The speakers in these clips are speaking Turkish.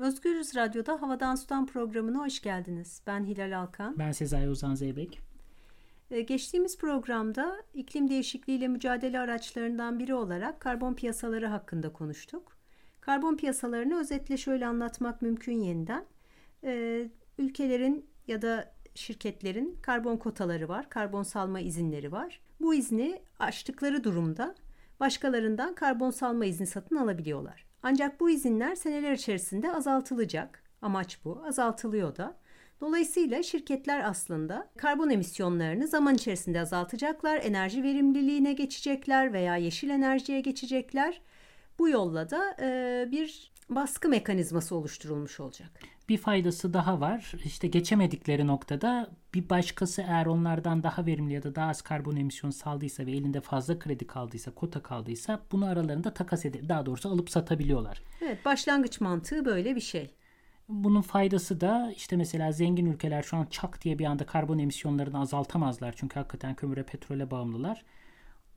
Özgürüz Radyo'da Havadan Sudan programına hoş geldiniz. Ben Hilal Alkan. Ben Sezai Ozan Zeybek. Ee, geçtiğimiz programda iklim değişikliğiyle mücadele araçlarından biri olarak karbon piyasaları hakkında konuştuk. Karbon piyasalarını özetle şöyle anlatmak mümkün yeniden. Ee, ülkelerin ya da şirketlerin karbon kotaları var, karbon salma izinleri var. Bu izni aştıkları durumda başkalarından karbon salma izni satın alabiliyorlar. Ancak bu izinler seneler içerisinde azaltılacak. Amaç bu. Azaltılıyor da. Dolayısıyla şirketler aslında karbon emisyonlarını zaman içerisinde azaltacaklar, enerji verimliliğine geçecekler veya yeşil enerjiye geçecekler. Bu yolla da e, bir baskı mekanizması oluşturulmuş olacak. Bir faydası daha var. İşte geçemedikleri noktada bir başkası eğer onlardan daha verimli ya da daha az karbon emisyon saldıysa ve elinde fazla kredi kaldıysa, kota kaldıysa bunu aralarında takas edip daha doğrusu alıp satabiliyorlar. Evet, başlangıç mantığı böyle bir şey. Bunun faydası da işte mesela zengin ülkeler şu an çak diye bir anda karbon emisyonlarını azaltamazlar. Çünkü hakikaten kömüre petrole bağımlılar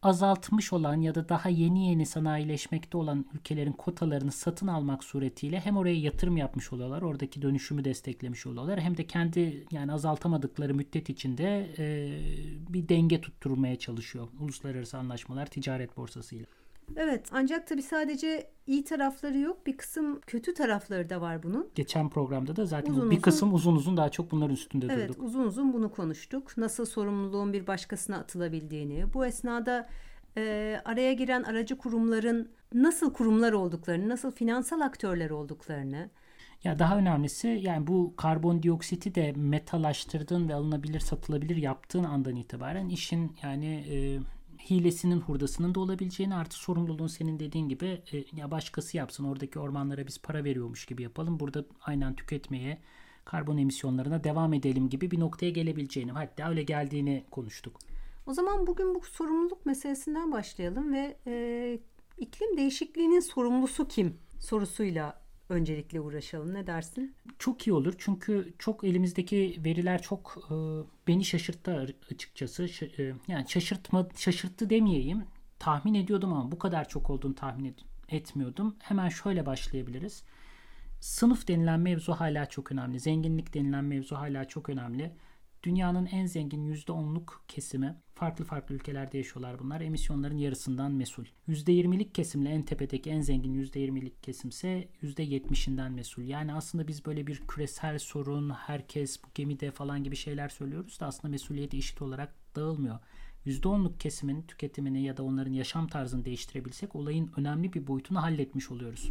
azaltmış olan ya da daha yeni yeni sanayileşmekte olan ülkelerin kotalarını satın almak suretiyle hem oraya yatırım yapmış oluyorlar, oradaki dönüşümü desteklemiş oluyorlar. Hem de kendi yani azaltamadıkları müddet içinde e, bir denge tutturmaya çalışıyor uluslararası anlaşmalar ticaret borsasıyla. Evet ancak tabii sadece iyi tarafları yok. Bir kısım kötü tarafları da var bunun. Geçen programda da zaten uzun bir kısım uzun uzun daha çok bunların üstünde evet, durduk. Evet uzun uzun bunu konuştuk. Nasıl sorumluluğun bir başkasına atılabildiğini. Bu esnada e, araya giren aracı kurumların nasıl kurumlar olduklarını, nasıl finansal aktörler olduklarını. Ya daha önemlisi yani bu karbondioksiti de metalaştırdığın ve alınabilir satılabilir yaptığın andan itibaren işin yani e, hilesinin hurdasının da olabileceğini artı sorumluluğun senin dediğin gibi e, ya başkası yapsın oradaki ormanlara biz para veriyormuş gibi yapalım. Burada aynen tüketmeye karbon emisyonlarına devam edelim gibi bir noktaya gelebileceğini hatta öyle geldiğini konuştuk. O zaman bugün bu sorumluluk meselesinden başlayalım ve e, iklim değişikliğinin sorumlusu kim sorusuyla öncelikle uğraşalım. Ne dersin? Çok iyi olur çünkü çok elimizdeki veriler çok e, beni şaşırttı açıkçası. Ş, e, yani şaşırtma şaşırttı demeyeyim. Tahmin ediyordum ama bu kadar çok olduğunu tahmin et, etmiyordum. Hemen şöyle başlayabiliriz. Sınıf denilen mevzu hala çok önemli. Zenginlik denilen mevzu hala çok önemli. Dünyanın en zengin %10'luk kesimi farklı farklı ülkelerde yaşıyorlar bunlar. Emisyonların yarısından mesul. %20'lik kesimle en tepedeki en zengin %20'lik kesimse %70'inden mesul. Yani aslında biz böyle bir küresel sorun, herkes bu gemide falan gibi şeyler söylüyoruz da aslında mesuliyeti eşit olarak dağılmıyor. %10'luk kesimin tüketimini ya da onların yaşam tarzını değiştirebilsek olayın önemli bir boyutunu halletmiş oluyoruz.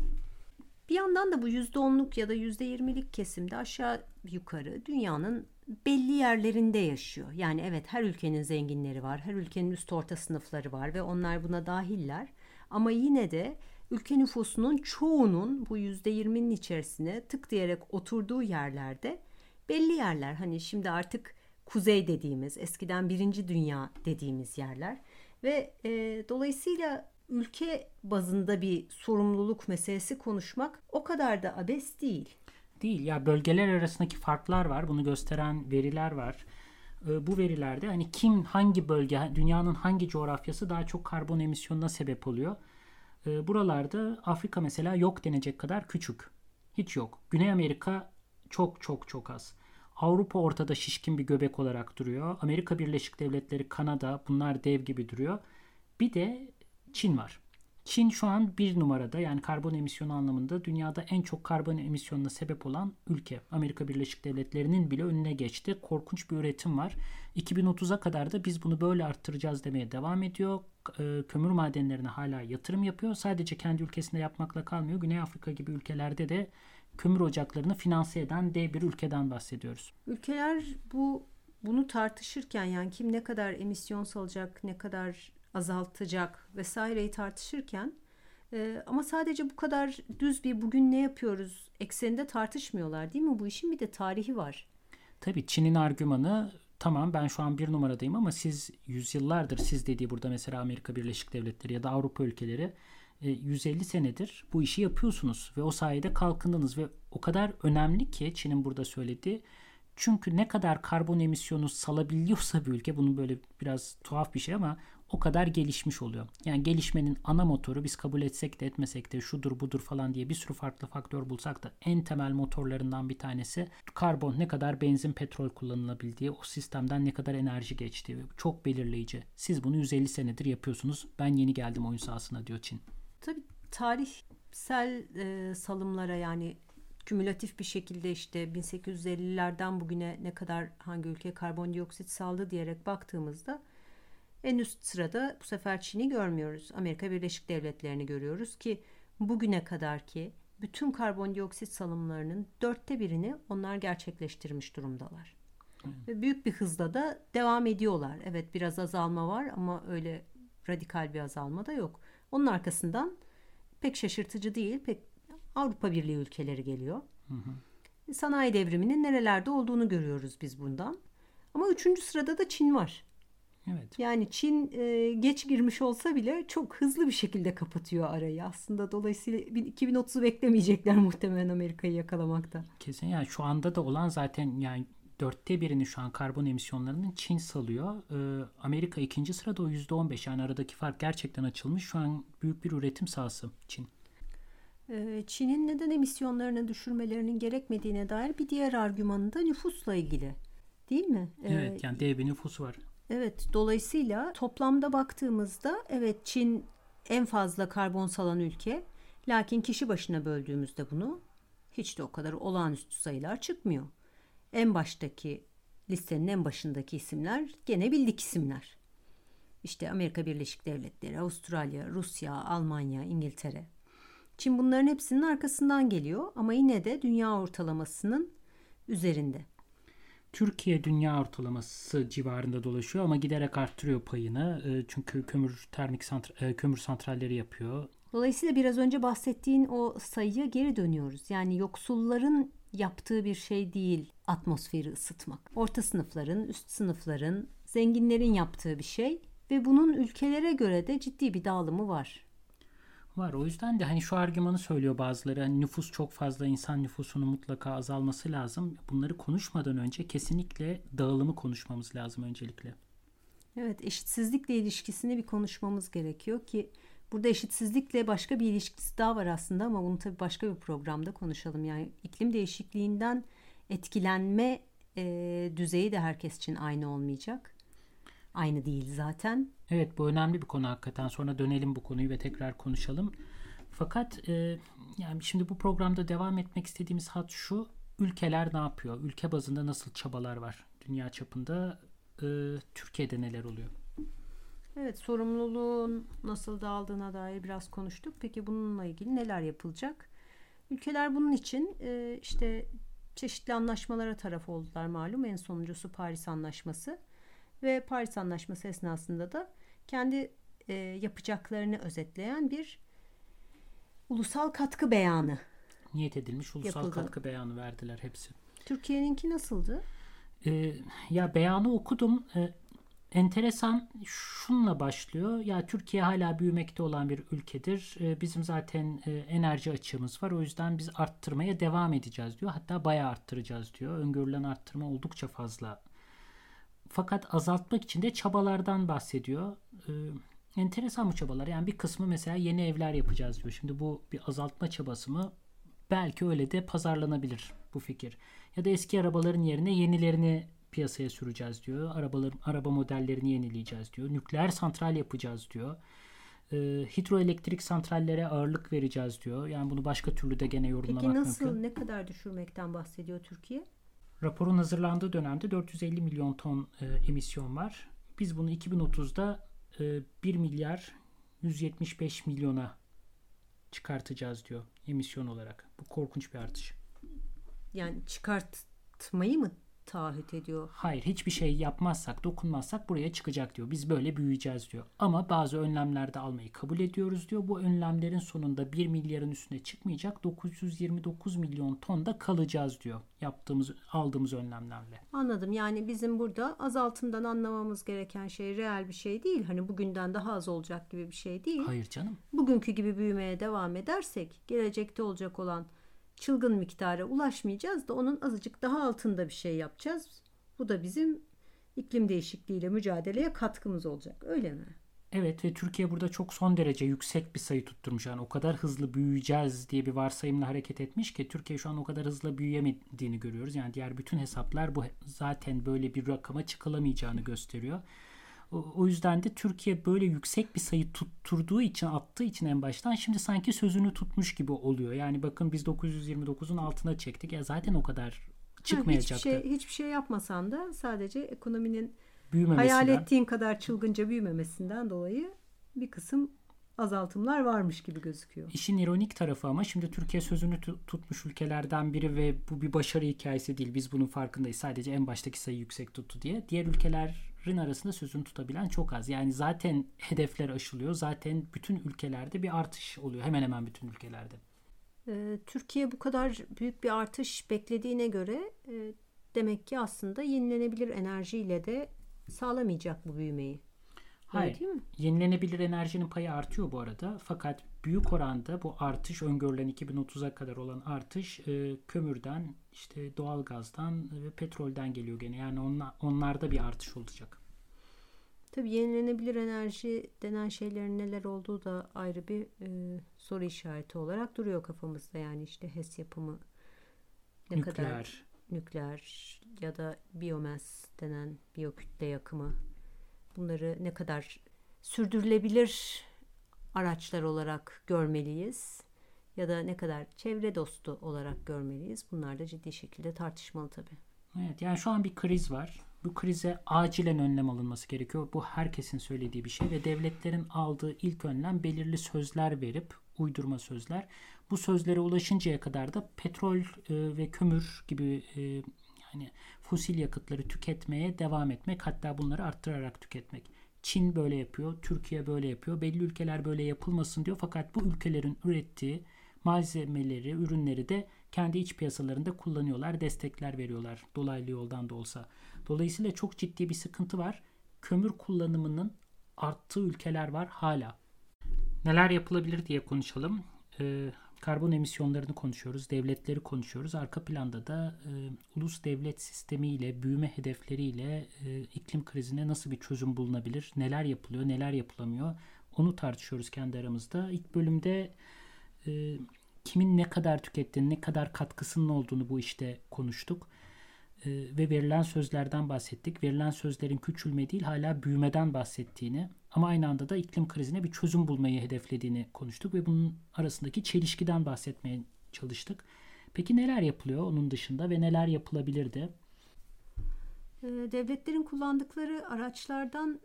Bir yandan da bu %10'luk ya da %20'lik kesimde aşağı yukarı dünyanın belli yerlerinde yaşıyor. Yani evet her ülkenin zenginleri var, her ülkenin üst orta sınıfları var ve onlar buna dahiller. Ama yine de ülke nüfusunun çoğunun bu yüzde yirminin içerisine tık diyerek oturduğu yerlerde belli yerler. Hani şimdi artık kuzey dediğimiz, eskiden birinci dünya dediğimiz yerler ve e, dolayısıyla ülke bazında bir sorumluluk meselesi konuşmak o kadar da abes değil değil. Ya bölgeler arasındaki farklar var. Bunu gösteren veriler var. Ee, bu verilerde hani kim hangi bölge, dünyanın hangi coğrafyası daha çok karbon emisyonuna sebep oluyor? Ee, buralarda Afrika mesela yok denecek kadar küçük. Hiç yok. Güney Amerika çok çok çok az. Avrupa ortada şişkin bir göbek olarak duruyor. Amerika Birleşik Devletleri, Kanada bunlar dev gibi duruyor. Bir de Çin var. Çin şu an bir numarada yani karbon emisyonu anlamında dünyada en çok karbon emisyonuna sebep olan ülke. Amerika Birleşik Devletleri'nin bile önüne geçti. Korkunç bir üretim var. 2030'a kadar da biz bunu böyle arttıracağız demeye devam ediyor. E, kömür madenlerine hala yatırım yapıyor. Sadece kendi ülkesinde yapmakla kalmıyor. Güney Afrika gibi ülkelerde de kömür ocaklarını finanse eden dev bir ülkeden bahsediyoruz. Ülkeler bu bunu tartışırken yani kim ne kadar emisyon salacak, ne kadar azaltacak vesaireyi tartışırken e, ama sadece bu kadar düz bir bugün ne yapıyoruz ekseninde tartışmıyorlar değil mi? Bu işin bir de tarihi var. Tabii Çin'in argümanı tamam ben şu an bir numaradayım ama siz yüzyıllardır siz dediği burada mesela Amerika Birleşik Devletleri ya da Avrupa ülkeleri 150 e, senedir bu işi yapıyorsunuz ve o sayede kalkındınız ve o kadar önemli ki Çin'in burada söylediği çünkü ne kadar karbon emisyonu salabiliyorsa bir ülke bunun böyle biraz tuhaf bir şey ama o kadar gelişmiş oluyor. Yani gelişmenin ana motoru biz kabul etsek de etmesek de şudur budur falan diye bir sürü farklı faktör bulsak da en temel motorlarından bir tanesi karbon ne kadar benzin petrol kullanılabildiği o sistemden ne kadar enerji geçtiği çok belirleyici. Siz bunu 150 senedir yapıyorsunuz. Ben yeni geldim oyun sahasına diyor Çin. Tabii tarihsel e, salımlara yani kümülatif bir şekilde işte 1850'lerden bugüne ne kadar hangi ülke karbondioksit saldı diyerek baktığımızda en üst sırada bu sefer Çin'i görmüyoruz. Amerika Birleşik Devletleri'ni görüyoruz ki bugüne kadar ki bütün karbondioksit salımlarının dörtte birini onlar gerçekleştirmiş durumdalar. Ve büyük bir hızla da devam ediyorlar. Evet biraz azalma var ama öyle radikal bir azalma da yok. Onun arkasından pek şaşırtıcı değil, pek Avrupa Birliği ülkeleri geliyor. Hı hı. Sanayi devriminin nerelerde olduğunu görüyoruz biz bundan. Ama üçüncü sırada da Çin var. Evet. Yani Çin e, geç girmiş olsa bile çok hızlı bir şekilde kapatıyor arayı. Aslında dolayısıyla 2030'u beklemeyecekler muhtemelen Amerika'yı yakalamakta. Kesin yani şu anda da olan zaten yani dörtte birini şu an karbon emisyonlarının Çin salıyor. Ee, Amerika ikinci sırada o yüzde on beş yani aradaki fark gerçekten açılmış. Şu an büyük bir üretim sahası Çin. Ee, Çin'in neden emisyonlarını düşürmelerinin gerekmediğine dair bir diğer argümanı da nüfusla ilgili. Değil mi? Evet yani dev bir nüfus var. Evet dolayısıyla toplamda baktığımızda evet Çin en fazla karbon salan ülke. Lakin kişi başına böldüğümüzde bunu hiç de o kadar olağanüstü sayılar çıkmıyor. En baştaki listenin en başındaki isimler gene bildik isimler. İşte Amerika Birleşik Devletleri, Avustralya, Rusya, Almanya, İngiltere. Çin bunların hepsinin arkasından geliyor ama yine de dünya ortalamasının üzerinde. Türkiye dünya ortalaması civarında dolaşıyor ama giderek arttırıyor payını. E, çünkü kömür termik santral, e, kömür santralleri yapıyor. Dolayısıyla biraz önce bahsettiğin o sayıya geri dönüyoruz. Yani yoksulların yaptığı bir şey değil atmosferi ısıtmak. Orta sınıfların, üst sınıfların, zenginlerin yaptığı bir şey ve bunun ülkelere göre de ciddi bir dağılımı var. Var. O yüzden de hani şu argümanı söylüyor bazıları. Hani nüfus çok fazla insan nüfusunun mutlaka azalması lazım. Bunları konuşmadan önce kesinlikle dağılımı konuşmamız lazım öncelikle. Evet, eşitsizlikle ilişkisini bir konuşmamız gerekiyor ki burada eşitsizlikle başka bir ilişkisi daha var aslında ama bunu tabii başka bir programda konuşalım. Yani iklim değişikliğinden etkilenme e, düzeyi de herkes için aynı olmayacak aynı değil zaten. Evet bu önemli bir konu hakikaten. Sonra dönelim bu konuyu ve tekrar konuşalım. Fakat e, yani şimdi bu programda devam etmek istediğimiz hat şu. Ülkeler ne yapıyor? Ülke bazında nasıl çabalar var? Dünya çapında e, Türkiye'de neler oluyor? Evet sorumluluğun nasıl dağıldığına dair biraz konuştuk. Peki bununla ilgili neler yapılacak? Ülkeler bunun için e, işte çeşitli anlaşmalara taraf oldular malum. En sonuncusu Paris Anlaşması ve Paris Anlaşması esnasında da kendi e, yapacaklarını özetleyen bir ulusal katkı beyanı niyet edilmiş ulusal yapıldı. katkı beyanı verdiler hepsi. Türkiye'ninki nasıldı? Ee, ya beyanı okudum. Ee, enteresan şunla başlıyor. Ya Türkiye hala büyümekte olan bir ülkedir. Ee, bizim zaten e, enerji açığımız var. O yüzden biz arttırmaya devam edeceğiz diyor. Hatta bayağı arttıracağız diyor. Öngörülen arttırma oldukça fazla fakat azaltmak için de çabalardan bahsediyor. Ee, enteresan bu çabalar. Yani bir kısmı mesela yeni evler yapacağız diyor. Şimdi bu bir azaltma çabası mı? Belki öyle de pazarlanabilir bu fikir. Ya da eski arabaların yerine yenilerini piyasaya süreceğiz diyor. Arabaların araba modellerini yenileyeceğiz diyor. Nükleer santral yapacağız diyor. E, hidroelektrik santrallere ağırlık vereceğiz diyor. Yani bunu başka türlü de gene yorumlamak mümkün. Peki nasıl mümkün. ne kadar düşürmekten bahsediyor Türkiye? Raporun hazırlandığı dönemde 450 milyon ton e, emisyon var. Biz bunu 2030'da e, 1 milyar 175 milyona çıkartacağız diyor emisyon olarak. Bu korkunç bir artış. Yani çıkartmayı mı taahhüt ediyor. Hayır hiçbir şey yapmazsak dokunmazsak buraya çıkacak diyor. Biz böyle büyüyeceğiz diyor. Ama bazı önlemlerde almayı kabul ediyoruz diyor. Bu önlemlerin sonunda 1 milyarın üstüne çıkmayacak. 929 milyon tonda kalacağız diyor. Yaptığımız aldığımız önlemlerle. Anladım. Yani bizim burada azaltımdan anlamamız gereken şey reel bir şey değil. Hani bugünden daha az olacak gibi bir şey değil. Hayır canım. Bugünkü gibi büyümeye devam edersek gelecekte olacak olan çılgın miktara ulaşmayacağız da onun azıcık daha altında bir şey yapacağız. Bu da bizim iklim değişikliğiyle mücadeleye katkımız olacak. Öyle mi? Evet ve Türkiye burada çok son derece yüksek bir sayı tutturmuş. Yani o kadar hızlı büyüyeceğiz diye bir varsayımla hareket etmiş ki Türkiye şu an o kadar hızlı büyüyemediğini görüyoruz. Yani diğer bütün hesaplar bu zaten böyle bir rakama çıkılamayacağını gösteriyor. O, yüzden de Türkiye böyle yüksek bir sayı tutturduğu için attığı için en baştan şimdi sanki sözünü tutmuş gibi oluyor. Yani bakın biz 929'un altına çektik. Ya zaten o kadar çıkmayacaktı. hiçbir şey, hiçbir şey yapmasan da sadece ekonominin hayal ettiğin kadar çılgınca büyümemesinden dolayı bir kısım azaltımlar varmış gibi gözüküyor. İşin ironik tarafı ama şimdi Türkiye sözünü tutmuş ülkelerden biri ve bu bir başarı hikayesi değil. Biz bunun farkındayız. Sadece en baştaki sayı yüksek tuttu diye. Diğer ülkelerin arasında sözünü tutabilen çok az. Yani zaten hedefler aşılıyor. Zaten bütün ülkelerde bir artış oluyor. Hemen hemen bütün ülkelerde. Ee, Türkiye bu kadar büyük bir artış beklediğine göre e, demek ki aslında yenilenebilir enerjiyle de sağlamayacak bu büyümeyi. Hayır. Değil mi? Yenilenebilir enerjinin payı artıyor bu arada. Fakat büyük oranda bu artış öngörülen 2030'a kadar olan artış e, kömürden, işte doğalgazdan ve petrolden geliyor gene. Yani onlar, onlarda bir artış olacak. Tabii yenilenebilir enerji denen şeylerin neler olduğu da ayrı bir e, soru işareti olarak duruyor kafamızda. Yani işte HES yapımı ne nükleer. kadar nükleer ya da biyomaz denen biyokütle yakımı bunları ne kadar sürdürülebilir araçlar olarak görmeliyiz ya da ne kadar çevre dostu olarak görmeliyiz. Bunlar da ciddi şekilde tartışmalı tabii. Evet yani şu an bir kriz var. Bu krize acilen önlem alınması gerekiyor. Bu herkesin söylediği bir şey ve devletlerin aldığı ilk önlem belirli sözler verip uydurma sözler. Bu sözlere ulaşıncaya kadar da petrol e, ve kömür gibi e, yani fosil yakıtları tüketmeye devam etmek hatta bunları arttırarak tüketmek. Çin böyle yapıyor, Türkiye böyle yapıyor. Belli ülkeler böyle yapılmasın diyor fakat bu ülkelerin ürettiği malzemeleri, ürünleri de kendi iç piyasalarında kullanıyorlar, destekler veriyorlar dolaylı yoldan da olsa. Dolayısıyla çok ciddi bir sıkıntı var. Kömür kullanımının arttığı ülkeler var hala. Neler yapılabilir diye konuşalım. Ee, karbon emisyonlarını konuşuyoruz, devletleri konuşuyoruz. Arka planda da e, ulus devlet sistemiyle, büyüme hedefleriyle e, iklim krizine nasıl bir çözüm bulunabilir, neler yapılıyor, neler yapılamıyor onu tartışıyoruz kendi aramızda. İlk bölümde e, kimin ne kadar tükettiğini, ne kadar katkısının olduğunu bu işte konuştuk. E, ve verilen sözlerden bahsettik. Verilen sözlerin küçülme değil hala büyümeden bahsettiğini ama aynı anda da iklim krizine bir çözüm bulmayı hedeflediğini konuştuk ve bunun arasındaki çelişkiden bahsetmeye çalıştık. Peki neler yapılıyor onun dışında ve neler yapılabilirdi? Ee, devletlerin kullandıkları araçlardan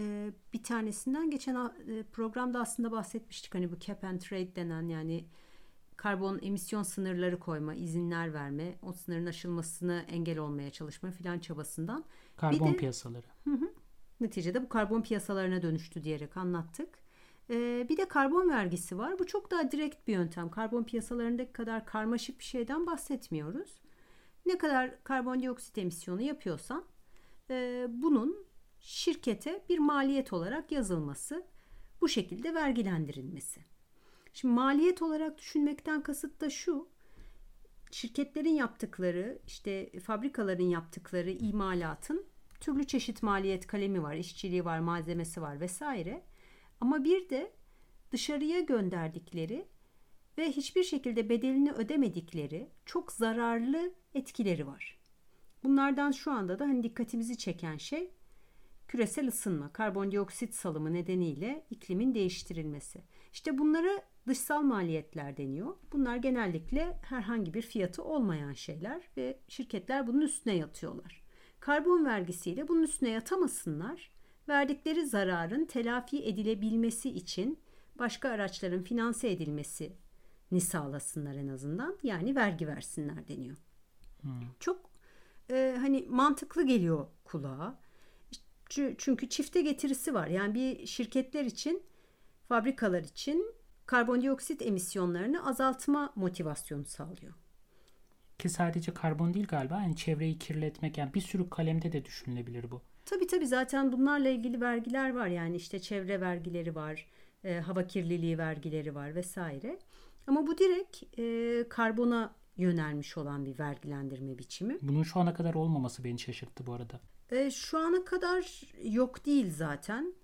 e, bir tanesinden geçen e, programda aslında bahsetmiştik. Hani bu cap and trade denen yani karbon emisyon sınırları koyma, izinler verme, o sınırın aşılmasını engel olmaya çalışma filan çabasından. Karbon bir de, piyasaları. Hı hı, neticede bu karbon piyasalarına dönüştü diyerek anlattık. Ee, bir de karbon vergisi var. Bu çok daha direkt bir yöntem. Karbon piyasalarındaki kadar karmaşık bir şeyden bahsetmiyoruz. Ne kadar karbondioksit emisyonu yapıyorsan e, bunun şirkete bir maliyet olarak yazılması, bu şekilde vergilendirilmesi. Şimdi maliyet olarak düşünmekten kasıt da şu. Şirketlerin yaptıkları, işte fabrikaların yaptıkları imalatın türlü çeşit maliyet kalemi var, işçiliği var, malzemesi var vesaire. Ama bir de dışarıya gönderdikleri ve hiçbir şekilde bedelini ödemedikleri çok zararlı etkileri var. Bunlardan şu anda da hani dikkatimizi çeken şey küresel ısınma, karbondioksit salımı nedeniyle iklimin değiştirilmesi. İşte bunlara dışsal maliyetler deniyor. Bunlar genellikle herhangi bir fiyatı olmayan şeyler ve şirketler bunun üstüne yatıyorlar. Karbon vergisiyle bunun üstüne yatamasınlar. Verdikleri zararın telafi edilebilmesi için başka araçların finanse edilmesi ni sağlasınlar en azından. Yani vergi versinler deniyor. Hmm. Çok e, hani mantıklı geliyor kulağa. Çünkü çifte getirisi var. Yani bir şirketler için, fabrikalar için karbondioksit emisyonlarını azaltma motivasyonu sağlıyor. Ki sadece karbon değil galiba. Yani çevreyi kirletmek yani bir sürü kalemde de düşünülebilir bu. Tabii tabii zaten bunlarla ilgili vergiler var. Yani işte çevre vergileri var, e, hava kirliliği vergileri var vesaire. Ama bu direkt e, karbona yönelmiş olan bir vergilendirme biçimi. Bunun şu ana kadar olmaması beni şaşırttı bu arada. E, şu ana kadar yok değil zaten.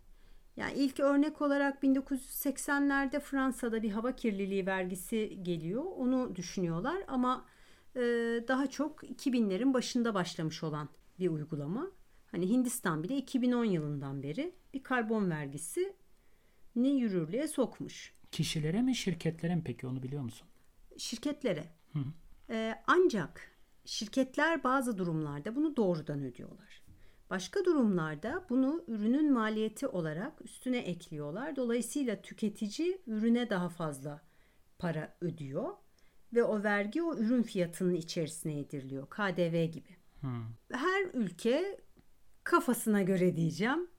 Yani ilk örnek olarak 1980'lerde Fransa'da bir hava kirliliği vergisi geliyor. Onu düşünüyorlar ama daha çok 2000'lerin başında başlamış olan bir uygulama. Hani Hindistan bile 2010 yılından beri bir karbon vergisi ni yürürlüğe sokmuş. Kişilere mi şirketlere mi peki onu biliyor musun? Şirketlere. E, ancak şirketler bazı durumlarda bunu doğrudan ödüyorlar. Başka durumlarda bunu ürünün maliyeti olarak üstüne ekliyorlar. Dolayısıyla tüketici ürüne daha fazla para ödüyor ve o vergi o ürün fiyatının içerisine yediriliyor. KDV gibi. Her ülke kafasına göre diyeceğim,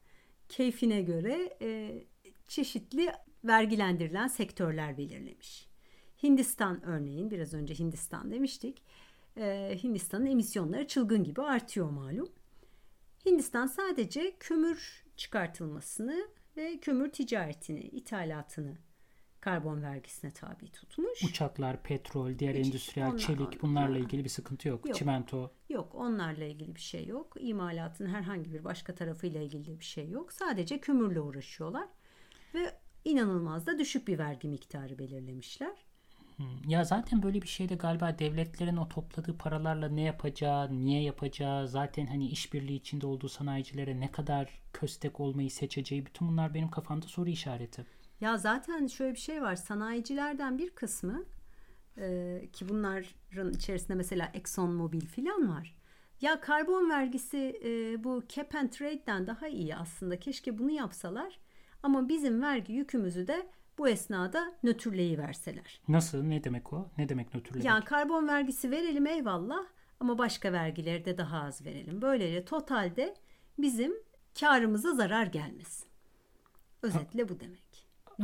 keyfine göre e, çeşitli vergilendirilen sektörler belirlemiş. Hindistan örneğin biraz önce Hindistan demiştik. E, Hindistan'ın emisyonları çılgın gibi artıyor malum. Hindistan sadece kömür çıkartılmasını ve kömür ticaretini, ithalatını karbon vergisine tabi tutmuş. Uçaklar, petrol, diğer Hiç endüstriyel onlar- çelik bunlarla ilgili bir sıkıntı yok. Yok. Çimento. Yok onlarla ilgili bir şey yok. İmalatın herhangi bir başka tarafıyla ilgili bir şey yok. Sadece kömürle uğraşıyorlar. Ve inanılmaz da düşük bir vergi miktarı belirlemişler. Ya zaten böyle bir şeyde galiba devletlerin o topladığı paralarla ne yapacağı, niye yapacağı, zaten hani işbirliği içinde olduğu sanayicilere ne kadar köstek olmayı seçeceği bütün bunlar benim kafamda soru işareti. Ya zaten şöyle bir şey var. Sanayicilerden bir kısmı e, ki bunların içerisinde mesela Exxon Mobil filan var. Ya karbon vergisi e, bu cap and trade'den daha iyi aslında. Keşke bunu yapsalar. Ama bizim vergi yükümüzü de bu esnada nötrleyiverseler. Nasıl? Ne demek o? Ne demek nötrlemek? Yani karbon vergisi verelim eyvallah ama başka vergileri de daha az verelim. Böylece totalde bizim karımıza zarar gelmesin. Özetle bu demek.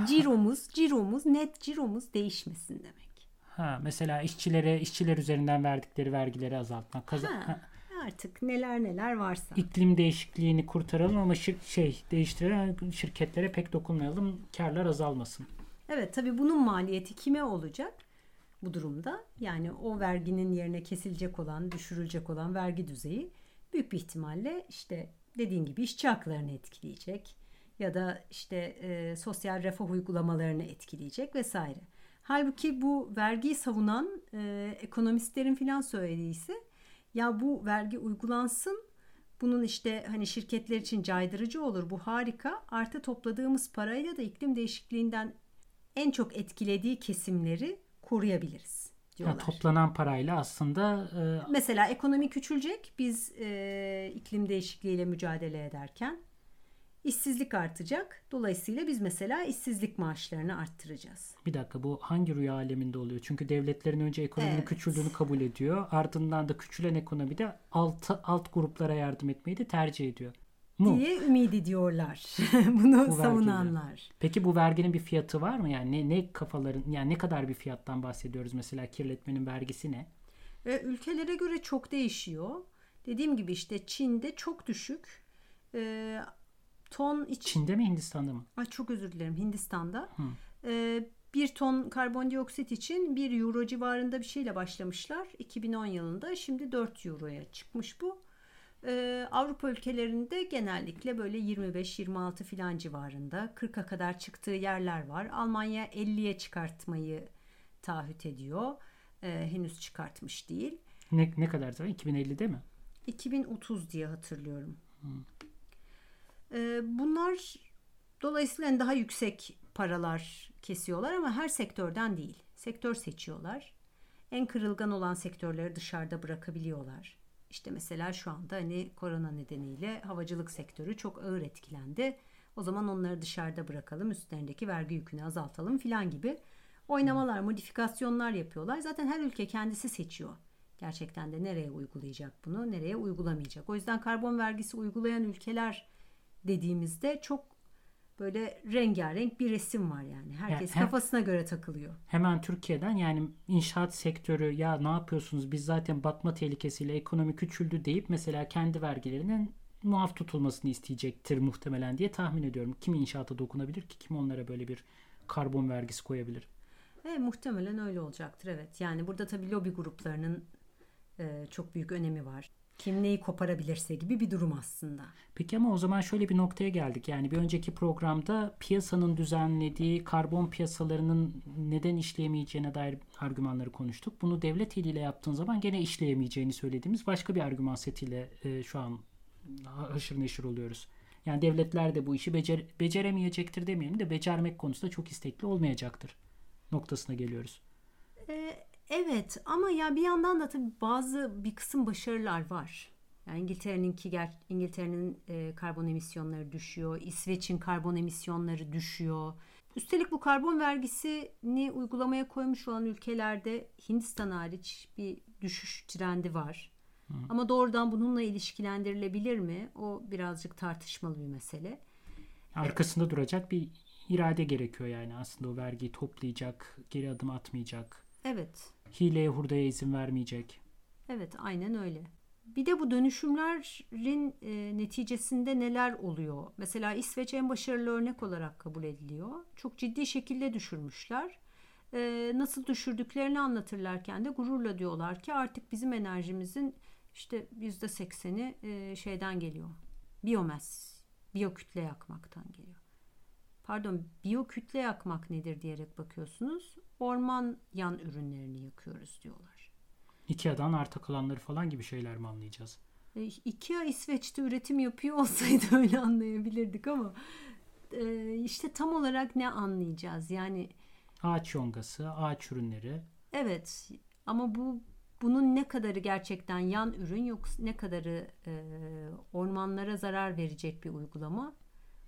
Ciromuz, ciromuz, net ciromuz değişmesin demek. Ha, mesela işçilere, işçiler üzerinden verdikleri vergileri azaltmak. Ha, ha, artık neler neler varsa. iklim değişikliğini kurtaralım ama şir- şey değiştirelim şirketlere pek dokunmayalım. Karlar azalmasın. Evet tabii bunun maliyeti kime olacak bu durumda? Yani o verginin yerine kesilecek olan, düşürülecek olan vergi düzeyi büyük bir ihtimalle işte dediğin gibi işçi haklarını etkileyecek ya da işte e, sosyal refah uygulamalarını etkileyecek vesaire. Halbuki bu vergiyi savunan e, ekonomistlerin filan söylediği ise ya bu vergi uygulansın bunun işte hani şirketler için caydırıcı olur bu harika. Artı topladığımız parayla da iklim değişikliğinden en çok etkilediği kesimleri koruyabiliriz diyorlar. toplanan parayla aslında e, Mesela ekonomi küçülecek biz e, iklim değişikliğiyle mücadele ederken işsizlik artacak. Dolayısıyla biz mesela işsizlik maaşlarını arttıracağız. Bir dakika bu hangi rüya aleminde oluyor? Çünkü devletlerin önce ekonominin Evet. küçüldüğünü kabul ediyor. Ardından da küçülen ekonomide alt, alt gruplara yardım etmeyi de tercih ediyor. Mu? diye ümit ediyorlar. Bunu vergiyle. savunanlar. Peki bu verginin bir fiyatı var mı? Yani ne, ne kafaların yani ne kadar bir fiyattan bahsediyoruz? Mesela kirletmenin vergisi ne? E, ülkelere göre çok değişiyor. Dediğim gibi işte Çin'de çok düşük. E, ton iç... Çin'de mi Hindistan'da mı? Ay çok özür dilerim Hindistan'da. E, bir ton karbondioksit için 1 euro civarında bir şeyle başlamışlar 2010 yılında. Şimdi 4 euroya çıkmış bu. E, Avrupa ülkelerinde genellikle böyle 25-26 filan civarında 40'a kadar çıktığı yerler var. Almanya 50'ye çıkartmayı taahhüt ediyor. E, henüz çıkartmış değil. Ne, ne kadar zaman? 2050'de mi? 2030 diye hatırlıyorum. Bunlar dolayısıyla daha yüksek paralar kesiyorlar ama her sektörden değil. Sektör seçiyorlar. En kırılgan olan sektörleri dışarıda bırakabiliyorlar. İşte mesela şu anda hani korona nedeniyle havacılık sektörü çok ağır etkilendi. O zaman onları dışarıda bırakalım, üstlerindeki vergi yükünü azaltalım filan gibi oynamalar, modifikasyonlar yapıyorlar. Zaten her ülke kendisi seçiyor. Gerçekten de nereye uygulayacak bunu, nereye uygulamayacak. O yüzden karbon vergisi uygulayan ülkeler dediğimizde çok böyle rengarenk bir resim var yani. Herkes hem- kafasına göre takılıyor. Hemen Türkiye'den yani inşaat sektörü ya ne yapıyorsunuz biz zaten batma tehlikesiyle ekonomi küçüldü deyip mesela kendi vergilerinin muaf tutulmasını isteyecektir muhtemelen diye tahmin ediyorum. Kim inşaata dokunabilir ki? Kim onlara böyle bir karbon vergisi koyabilir? Ve muhtemelen öyle olacaktır evet. Yani burada tabii lobi gruplarının e, çok büyük önemi var. Kim neyi koparabilirse gibi bir durum aslında. Peki ama o zaman şöyle bir noktaya geldik. Yani bir önceki programda piyasanın düzenlediği karbon piyasalarının neden işleyemeyeceğine dair argümanları konuştuk. Bunu devlet eliyle yaptığın zaman gene işleyemeyeceğini söylediğimiz başka bir argüman setiyle e, şu an haşır neşir oluyoruz. Yani devletler de bu işi becer beceremeyecektir demeyelim de becermek konusunda çok istekli olmayacaktır noktasına geliyoruz. Ee, evet ama ya bir yandan da tabii bazı bir kısım başarılar var. Yani İngiltere'ninki İngiltere'nin e, karbon emisyonları düşüyor. İsveç'in karbon emisyonları düşüyor. Üstelik bu karbon vergisini uygulamaya koymuş olan ülkelerde Hindistan hariç bir düşüş trendi var. Hı. Ama doğrudan bununla ilişkilendirilebilir mi? O birazcık tartışmalı bir mesele. Arkasında duracak bir irade gerekiyor yani aslında o vergiyi toplayacak, geri adım atmayacak. Evet. Hileye hurdaya izin vermeyecek. Evet aynen öyle. Bir de bu dönüşümlerin e, neticesinde neler oluyor? Mesela İsveç en başarılı örnek olarak kabul ediliyor. Çok ciddi şekilde düşürmüşler. E, nasıl düşürdüklerini anlatırlarken de gururla diyorlar ki artık bizim enerjimizin işte yüzde sekseni e, şeyden geliyor. Biyomaz, biyokütle yakmaktan geliyor. Pardon, biyokütle yakmak nedir diyerek bakıyorsunuz. Orman yan ürünlerini yakıyoruz diyorlar. Ikea'dan arta kalanları falan gibi şeyler mi anlayacağız? E, Ikea İsveç'te üretim yapıyor olsaydı öyle anlayabilirdik ama e, işte tam olarak ne anlayacağız? Yani ağaç yongası, ağaç ürünleri. Evet ama bu bunun ne kadarı gerçekten yan ürün yoksa ne kadarı e, ormanlara zarar verecek bir uygulama?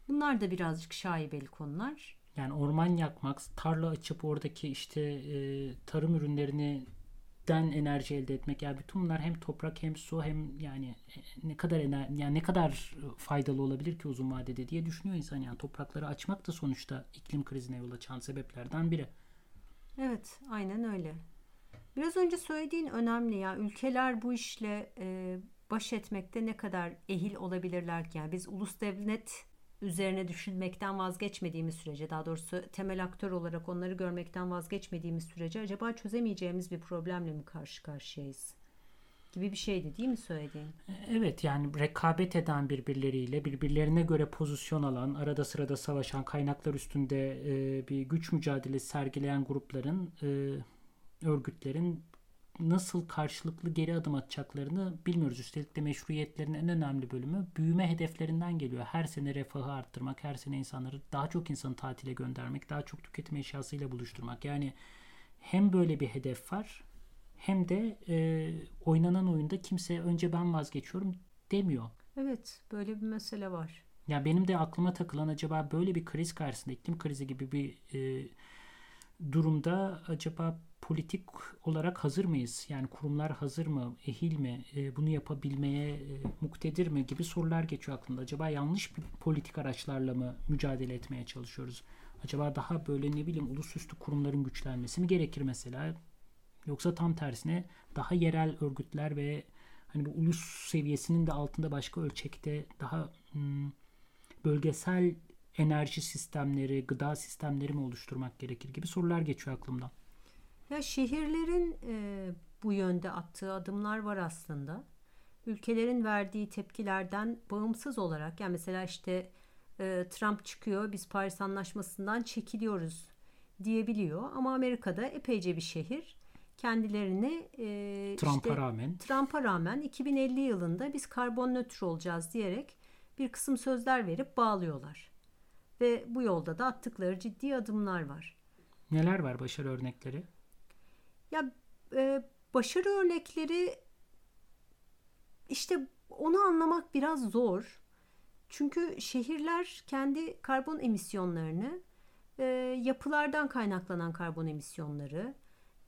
Bunlar da birazcık şaibeli konular. Yani orman yakmak, tarla açıp oradaki işte e, tarım ürünlerini den enerji elde etmek yani bütün bunlar hem toprak hem su hem yani e, ne kadar ener yani ne kadar faydalı olabilir ki uzun vadede diye düşünüyor insan yani toprakları açmak da sonuçta iklim krizine yol açan sebeplerden biri. Evet, aynen öyle. Biraz önce söylediğin önemli ya. Ülkeler bu işle e, baş etmekte ne kadar ehil olabilirler ki? Yani biz ulus devlet üzerine düşünmekten vazgeçmediğimiz sürece, daha doğrusu temel aktör olarak onları görmekten vazgeçmediğimiz sürece acaba çözemeyeceğimiz bir problemle mi karşı karşıyayız? gibi bir şeydi değil mi söylediğin? Evet yani rekabet eden birbirleriyle birbirlerine göre pozisyon alan arada sırada savaşan kaynaklar üstünde e, bir güç mücadelesi sergileyen grupların e, örgütlerin nasıl karşılıklı geri adım atacaklarını bilmiyoruz. Üstelik de meşruiyetlerin en önemli bölümü büyüme hedeflerinden geliyor. Her sene refahı arttırmak, her sene insanları daha çok insanı tatile göndermek, daha çok tüketim eşyasıyla buluşturmak. Yani hem böyle bir hedef var hem de e, oynanan oyunda kimse önce ben vazgeçiyorum demiyor. Evet böyle bir mesele var. Ya benim de aklıma takılan acaba böyle bir kriz karşısında iklim krizi gibi bir e, durumda acaba politik olarak hazır mıyız? Yani kurumlar hazır mı, ehil mi, e, bunu yapabilmeye e, muktedir mi gibi sorular geçiyor aklımda. Acaba yanlış bir politik araçlarla mı mücadele etmeye çalışıyoruz? Acaba daha böyle ne bileyim ulusüstü kurumların güçlenmesi mi gerekir mesela? Yoksa tam tersine daha yerel örgütler ve hani bu ulus seviyesinin de altında başka ölçekte daha hmm, bölgesel enerji sistemleri, gıda sistemleri mi oluşturmak gerekir gibi sorular geçiyor aklımdan. Ya şehirlerin e, bu yönde attığı adımlar var aslında. Ülkelerin verdiği tepkilerden bağımsız olarak yani mesela işte e, Trump çıkıyor biz Paris Anlaşması'ndan çekiliyoruz diyebiliyor ama Amerika'da epeyce bir şehir kendilerini e, Trump'a işte, rağmen Trump'a rağmen 2050 yılında biz karbon nötr olacağız diyerek bir kısım sözler verip bağlıyorlar. Ve bu yolda da attıkları ciddi adımlar var. Neler var başarı örnekleri? Ya e, başarı örnekleri işte onu anlamak biraz zor. Çünkü şehirler kendi karbon emisyonlarını e, yapılardan kaynaklanan karbon emisyonları,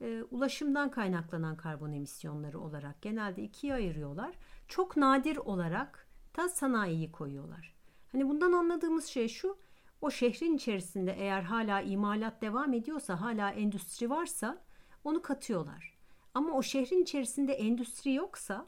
e, ulaşımdan kaynaklanan karbon emisyonları olarak genelde ikiye ayırıyorlar. Çok nadir olarak da sanayiyi koyuyorlar. Hani bundan anladığımız şey şu, o şehrin içerisinde eğer hala imalat devam ediyorsa, hala endüstri varsa onu katıyorlar. Ama o şehrin içerisinde endüstri yoksa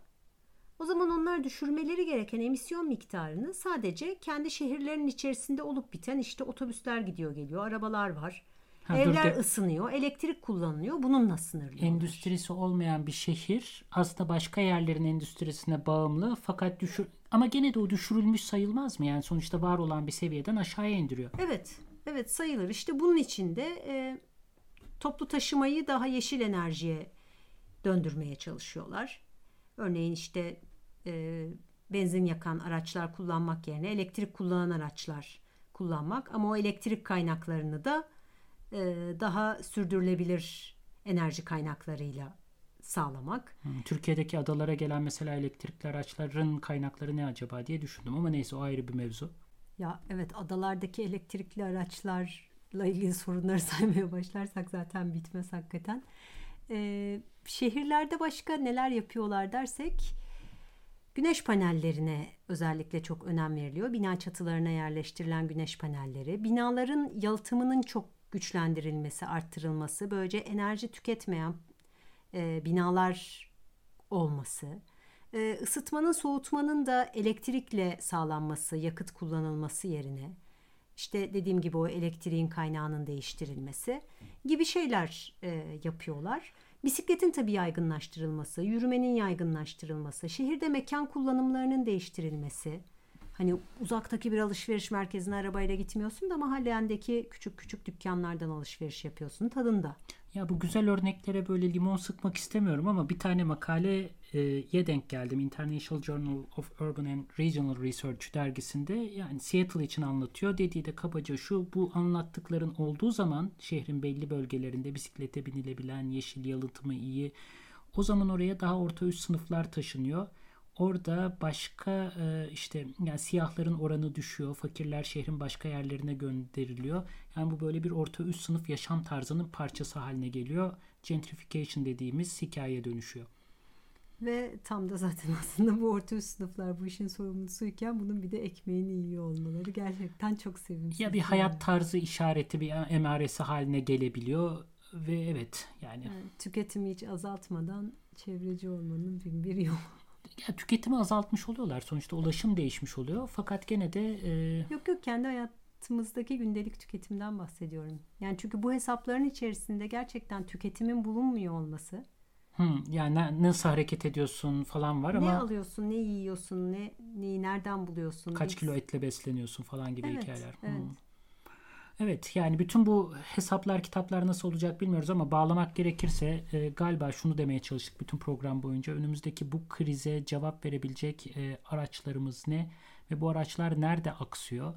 o zaman onlar düşürmeleri gereken emisyon miktarını sadece kendi şehirlerinin içerisinde olup biten işte otobüsler gidiyor geliyor, arabalar var. Ha, Evler dur ısınıyor, elektrik kullanılıyor. Bununla sınırlıyor. endüstrisi olmayan bir şehir aslında başka yerlerin endüstrisine bağımlı fakat düşür ama gene de o düşürülmüş sayılmaz mı? Yani sonuçta var olan bir seviyeden aşağıya indiriyor. Evet, evet sayılır. İşte bunun için de e, toplu taşımayı daha yeşil enerjiye döndürmeye çalışıyorlar. Örneğin işte e, benzin yakan araçlar kullanmak yerine elektrik kullanan araçlar kullanmak ama o elektrik kaynaklarını da e, daha sürdürülebilir enerji kaynaklarıyla sağlamak. Türkiye'deki adalara gelen mesela elektrikli araçların kaynakları ne acaba diye düşündüm ama neyse o ayrı bir mevzu. Ya evet adalardaki elektrikli araçlarla ilgili sorunları saymaya başlarsak zaten bitmez hakikaten. Ee, şehirlerde başka neler yapıyorlar dersek güneş panellerine özellikle çok önem veriliyor. Bina çatılarına yerleştirilen güneş panelleri, binaların yalıtımının çok güçlendirilmesi, arttırılması, böylece enerji tüketmeyen e, binalar olması, e, ısıtmanın, soğutmanın da elektrikle sağlanması, yakıt kullanılması yerine işte dediğim gibi o elektriğin kaynağının değiştirilmesi gibi şeyler e, yapıyorlar. Bisikletin tabii yaygınlaştırılması, yürümenin yaygınlaştırılması, şehirde mekan kullanımlarının değiştirilmesi. Hani uzaktaki bir alışveriş merkezine arabayla gitmiyorsun da mahallendeki küçük küçük dükkanlardan alışveriş yapıyorsun tadında. Ya bu güzel örneklere böyle limon sıkmak istemiyorum ama bir tane makaleye denk geldim. International Journal of Urban and Regional Research dergisinde yani Seattle için anlatıyor. Dediği de kabaca şu bu anlattıkların olduğu zaman şehrin belli bölgelerinde bisiklete binilebilen yeşil yalıtımı iyi. O zaman oraya daha orta üst sınıflar taşınıyor. Orada başka e, işte yani siyahların oranı düşüyor. Fakirler şehrin başka yerlerine gönderiliyor. Yani bu böyle bir orta üst sınıf yaşam tarzının parçası haline geliyor. Gentrification dediğimiz hikaye dönüşüyor. Ve tam da zaten aslında bu orta üst sınıflar bu işin sorumlusuyken bunun bir de ekmeğini yiyor olmaları gerçekten çok sevimsiz. Ya bir hayat tarzı işareti bir emaresi haline gelebiliyor ve evet yani Yani tüketimi hiç azaltmadan çevreci olmanın bin bir yolu. Ya tüketimi azaltmış oluyorlar. Sonuçta ulaşım değişmiş oluyor. Fakat gene de e, Yok yok kendi hayatımızdaki gündelik tüketimden bahsediyorum. Yani çünkü bu hesapların içerisinde gerçekten tüketimin bulunmuyor olması. hı, yani na- nasıl hareket ediyorsun falan var Ne ama alıyorsun, ne yiyorsun, ne neyi nereden buluyorsun? kaç biz- kilo etle besleniyorsun falan gibi Evet, hikayeler. Evet. Evet yani bütün bu hesaplar kitaplar nasıl olacak bilmiyoruz ama bağlamak gerekirse e, galiba şunu demeye çalıştık bütün program boyunca. Önümüzdeki bu krize cevap verebilecek e, araçlarımız ne ve bu araçlar nerede aksıyor?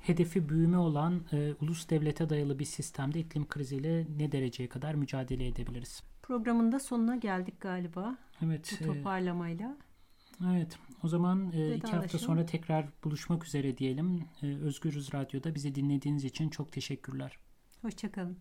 Hedefi büyüme olan e, ulus devlete dayalı bir sistemde iklim kriziyle ne dereceye kadar mücadele edebiliriz? Programın da sonuna geldik galiba Evet. bu e, toparlamayla. Evet. O zaman e, iki hafta sonra tekrar buluşmak üzere diyelim. E, Özgürüz Radyo'da bizi dinlediğiniz için çok teşekkürler. Hoşçakalın.